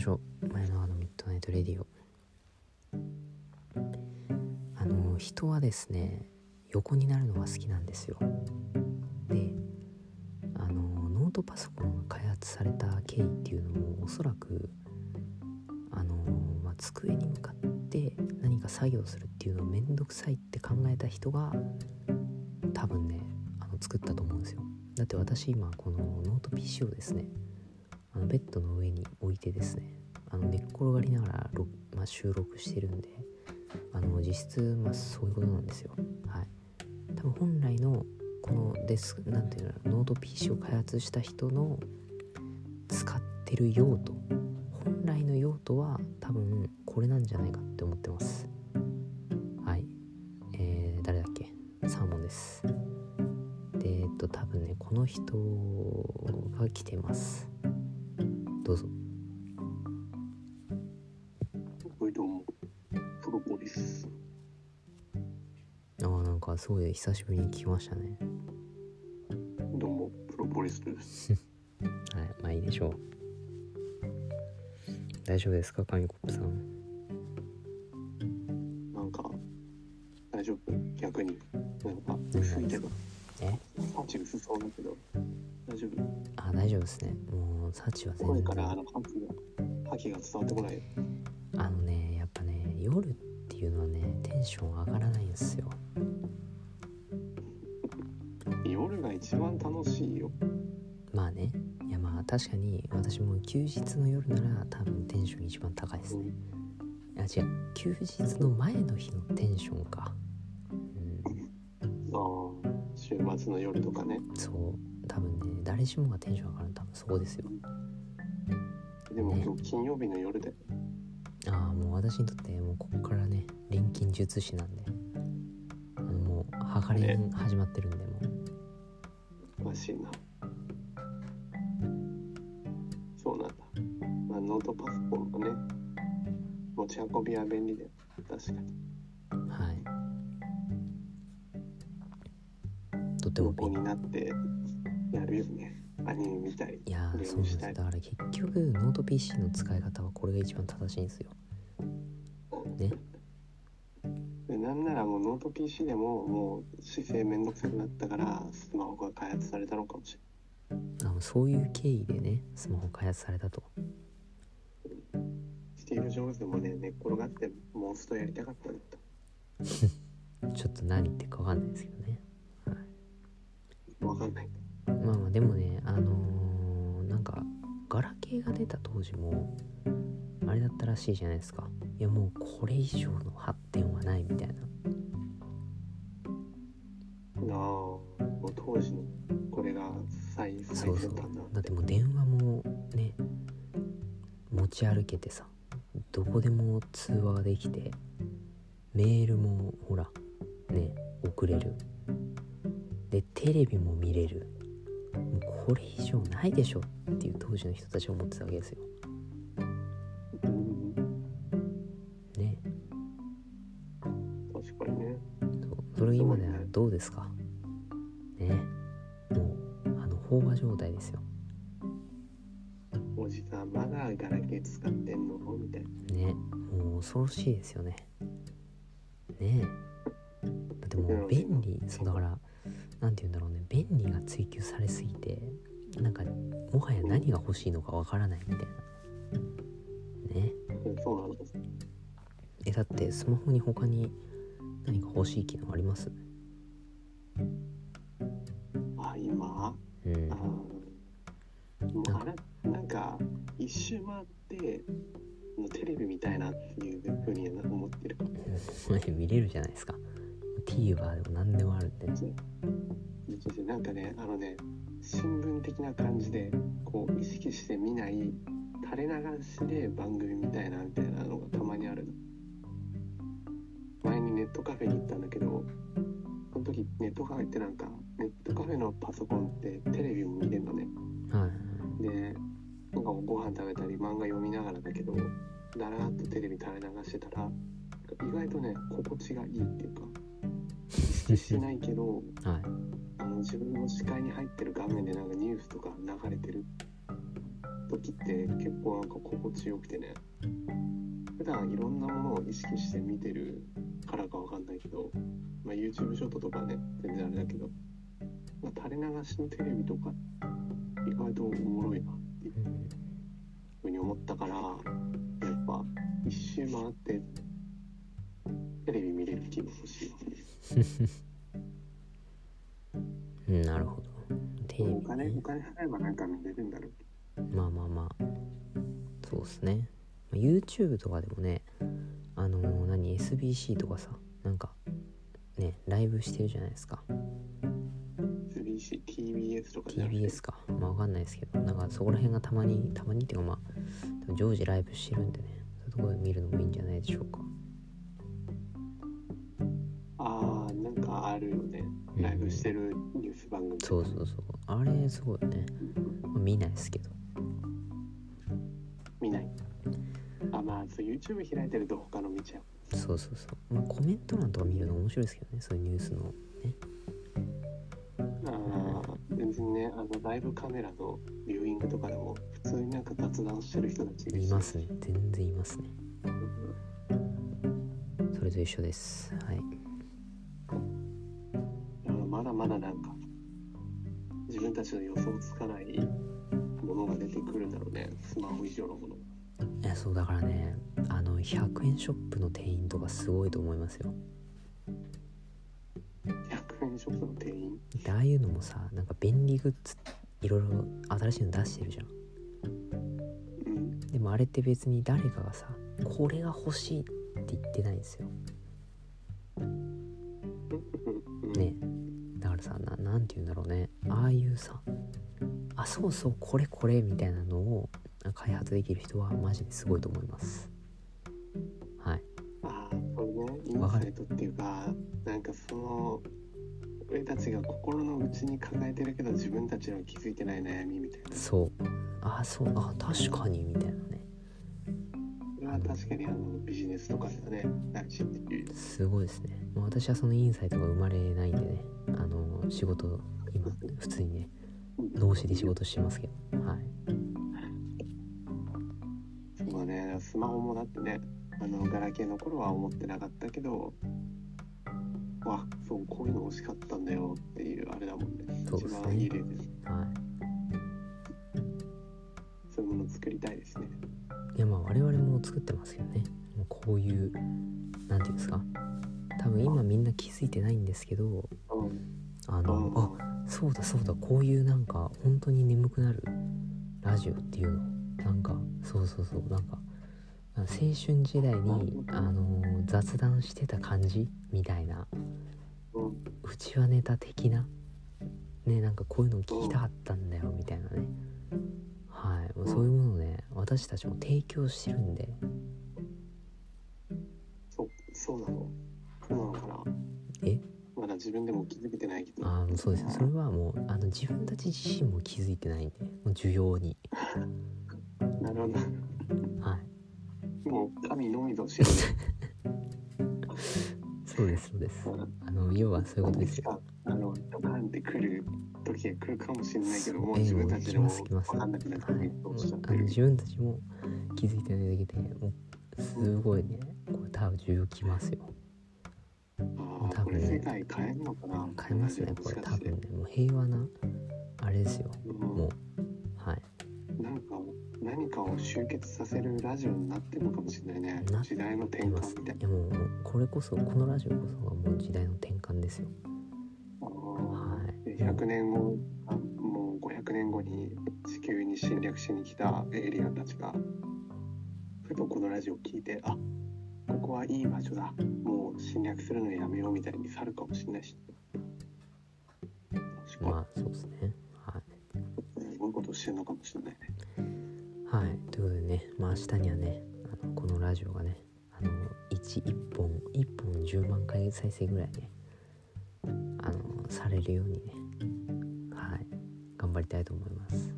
ましょ。う前のあのミッドナイトレディオ。あの人はですね横になるのが好きなんですよ。であのノートパソコンが開発された経緯っていうのもおそらくあの、まあ、机に向かって何か作業するっていうのをめんどくさいって考えた人が多分ねあの作ったと思うんですよ。だって私今このノート PC をですねあのベッドの上に置いてですねあの寝っ転がりながら、まあ、収録してるんであの実質、まあ、そういうことなんですよ。はい。多分本来のこのデスクなんていうのノート PC を開発した人の使ってる用途本来の用途は多分これなんじゃないかって思ってます。はい。えー、誰だっけ？サーモンです。でえっと多分ねこの人が来てます。どうぞ。はいどうもプロポリス。ああなんかすごい久しぶりに聞きましたね。どうもプロポリスです。はいまあいいでしょう。大丈夫ですか紙コップさん。なんか大丈夫？逆に。なんか何薄いけど。え？薄そうだけど丈夫ですね。もうサチは全然。声からあの覇気が覇気が伝わってこない。よあのねやっぱね夜っていうのはねテンション上がらないんですよ。夜が一番楽しいよ。まあね。いやまあ確かに私も休日の夜なら多分テンション一番高いですね。いや違う。休日の前の日のテンションか。うん。ああ週末の夜とかね。そう多分ね誰しもがテンション上がるの多分そこですよ。でもね。今日金曜日の夜で？ああもう私にとってもうここからね錬金術師なんで。もうはがれん始まってるんでもう。らしいな。そうなんだ。まあノートパソコンもね持ち運びは便利で。確かに。はい。とっても横便利。になってやるよね。アニメ見たりいやそうなんですだから結局ノート PC の使い方はこれが一番正しいんですよ。ね。でなんならもうノート PC でももう姿勢めんどくさくなったからスマホが開発されたのかもしあのそういう経緯でねスマホ開発されたと。れないスティーブ・ジョブズもね寝っ転がってモンストやりたかったんだと ちょっと何言ってるか分かんないですけどね。わかんないまあまあでもねあのーなんかガラケーが出た当時もあれだったらしいじゃないですか。いやもうこれ以上の発展はないみたいな。なあもう当時のこれが最最そうそう。先端だだってもう電話もね持ち歩けてさどこでも通話ができてメールもほらね送れる。でテレビも見れるこれ以上ないでしょっていう当時の人たちは思ってたわけですよ。うんね。確かにね。そう。それ今ではどうですか？ね。もうあの飽和状態ですよ。おじさんまだガラケー使ってんの？みたいな。ね。もう恐ろしいですよね。ね。えだってもう便利。そうだからなんて言うんだろうね。便利が追求されすぎてなんかもはや何が欲しいのかわからないみたいな。ね。うんそうなんです。えだってスマホに他に何か欲しい機能あります？あ今？うん。あれ？なんか一周回ってのテレビみたいなっていうふうには思ってる。見れるじゃないですか。TVer でも何でもあるんでなんかねあのね新聞的な感じでこう意識して見ない垂れ流しで番組みたいなみたいなのがたまにある。の前にネットカフェに行ったんだけどその時ネットカフェってなんかネットカフェのパソコンってテレビも見れるのね。はい。でなんかご飯食べたり漫画読みながらだけどだらーっとテレビ垂れ流してたら意外とね心地がいいっていうか意識してないけど はい自分の視界に入ってる画面でなんかニュースとか流れてる時って結構なんか心地よくてね。普段いろんなものを意識して見てるからかわかんないけど、まあ、YouTube ショートとかね全然あれだけど、まあ、垂れ流しのテレビとか意外とおもろいなっていうふうに思ったからやっぱ一周回ってテレビ見れる気分欲しいわ。うんなるほど。テレビお金ね。お金払えばなんか見れるんだろうまあまあまあ。そうですね。まあ YouTube とかでもねあのー何 SBC とかさなんかねライブしてるじゃないですか。SBC、TBS とか TBS か。まあわかんないですけど。なんかそこら辺がたまにたまにっていうかまあ常時ライブしてるんでね。そういうところで見るのもいいんじゃないでしょうかるよねうん。ライブしてるニュース番組。そうそうそう。あれすごいよね、まあ、見ないですけど。見ない。あまあそう YouTube 開いてると他の見ちゃう。そうそうそう。まあコメント欄とか見るの面白いですけどね。そういうニュースの。ね。あー全然ねあのライブカメラのビューイングとかでも普通になんか雑談してる人たちいますね。全然いますね。それと一緒です。はいまだなんか自分たちの予想つかないものが出てくるんだろうね。スマホ以上のもの。いやそうだからねあの100円ショップの店員とかすごいと思いますよ。100円ショップの店員？でああいうのもさなんか便利グッズいろいろ新しいの出してるじゃん。うん。でもあれって別に誰かがさこれが欲しいって言ってないんですよ。うん。ね。だからさななんて言うんだろうね。ああいうさあそうそうこれこれみたいなのを開発できる人はマジですごいと思います。はい。ああそうね。インサイトっていうかなんかその俺たちが心の内に抱えてるけど自分たちの気づいてない悩みみたいな。そう。あそう。あ確かにみたいなね。それは確かにあのビジネスとかではね大事っていうすごいですねもう私はそのインサイトが生まれないんでねあの仕事今普通にね脳死で仕事してますけど。はい。そうだね。スマホもだってねあのガラケーの頃は思ってなかったけどわそうこういうの欲しかったんだよっていうあれだもんね。そうですね。一番いい例です。はそういうもの作りたいですね。いいやまあ我々も作ってますけどね。こういうなんていうんですか？多分今みんな気づいてないんですけどうん。あのあそうだそうだ。こういうなんか本当に眠くなるラジオっていうの。なんかそうそうそう。なんか青春時代にあの雑談してた感じみたいな。うちはネタ的な。ねなんかこういうの聞きたかったんだよみたいなね。はい。もうそういうものをね私たちも提供してるんで。そうそうなの？自分でも気づけてないけど。あーそうですそれはもうあの自分たち自身も気づいてないんでもう需要に。なるほど。はい。もう神のみぞ知る。そうですそうです。あの要はそういうことですよ。かあのドカンって来る時が来るかもしれないけどもうええ自分たちでも分かんなくなってはい、自分たちも気づいてないだけでもうすごいねこれ多分需要きますよ。あ多分世界変えるのかな？変えますねこれ。多分ねもう平和なあれですよ。うん。もう。はい。なんか何かを集結させるラジオになってるのかもしれないね。な時代の転換みたいいやもうこれこそこのラジオこそがもう時代の転換ですよ。なはい。で100年後あもう500年後に地球に侵略しに来たエイリアンたちがふとこのラジオを聞いてあここはいい場所だ。もう侵略するのやめようみたいに去るかもしれないし。まあそうですね。はい。にすごいことしてるのかもしれないね。はい、ということでね、まあ、明日にはねあのこのラジオがねあの 1, 1本1本10万回再生ぐらいねあのされるようにねはい。頑張りたいと思います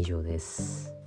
以上です。